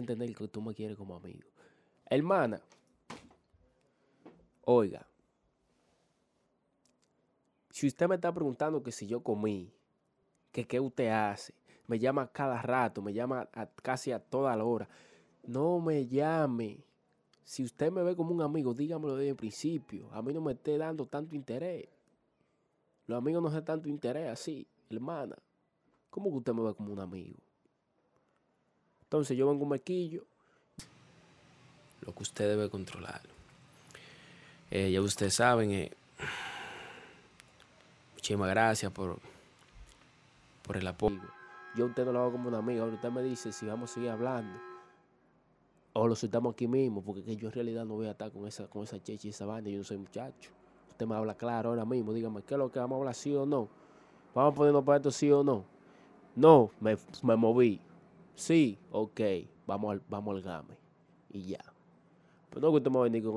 entender que tú me quieres como amigo. Hermana, oiga, si usted me está preguntando que si yo comí, que qué usted hace, me llama cada rato, me llama casi a toda la hora, no me llame. Si usted me ve como un amigo, dígamelo desde el principio. A mí no me esté dando tanto interés. Los amigos no dan tanto interés así, hermana. ¿Cómo que usted me ve como un amigo? Entonces yo vengo un mequillo. Lo que usted debe controlar. Eh, ya ustedes saben, eh, muchísimas gracias por, por el apoyo. Yo a usted no lo hago como un amigo. Ahora usted me dice si vamos a seguir hablando. O lo soltamos aquí mismo, porque yo en realidad no voy a estar con esa, con esa cheche y esa banda. Yo no soy muchacho. Usted me habla claro ahora mismo. Dígame, ¿qué es lo que vamos a hablar, sí o no? ¿Vamos a ponernos para esto, sí o no? No, me, me moví. Sí, ok, vamos al, vamos al game. Y ya. Pero no que usted me va a venir con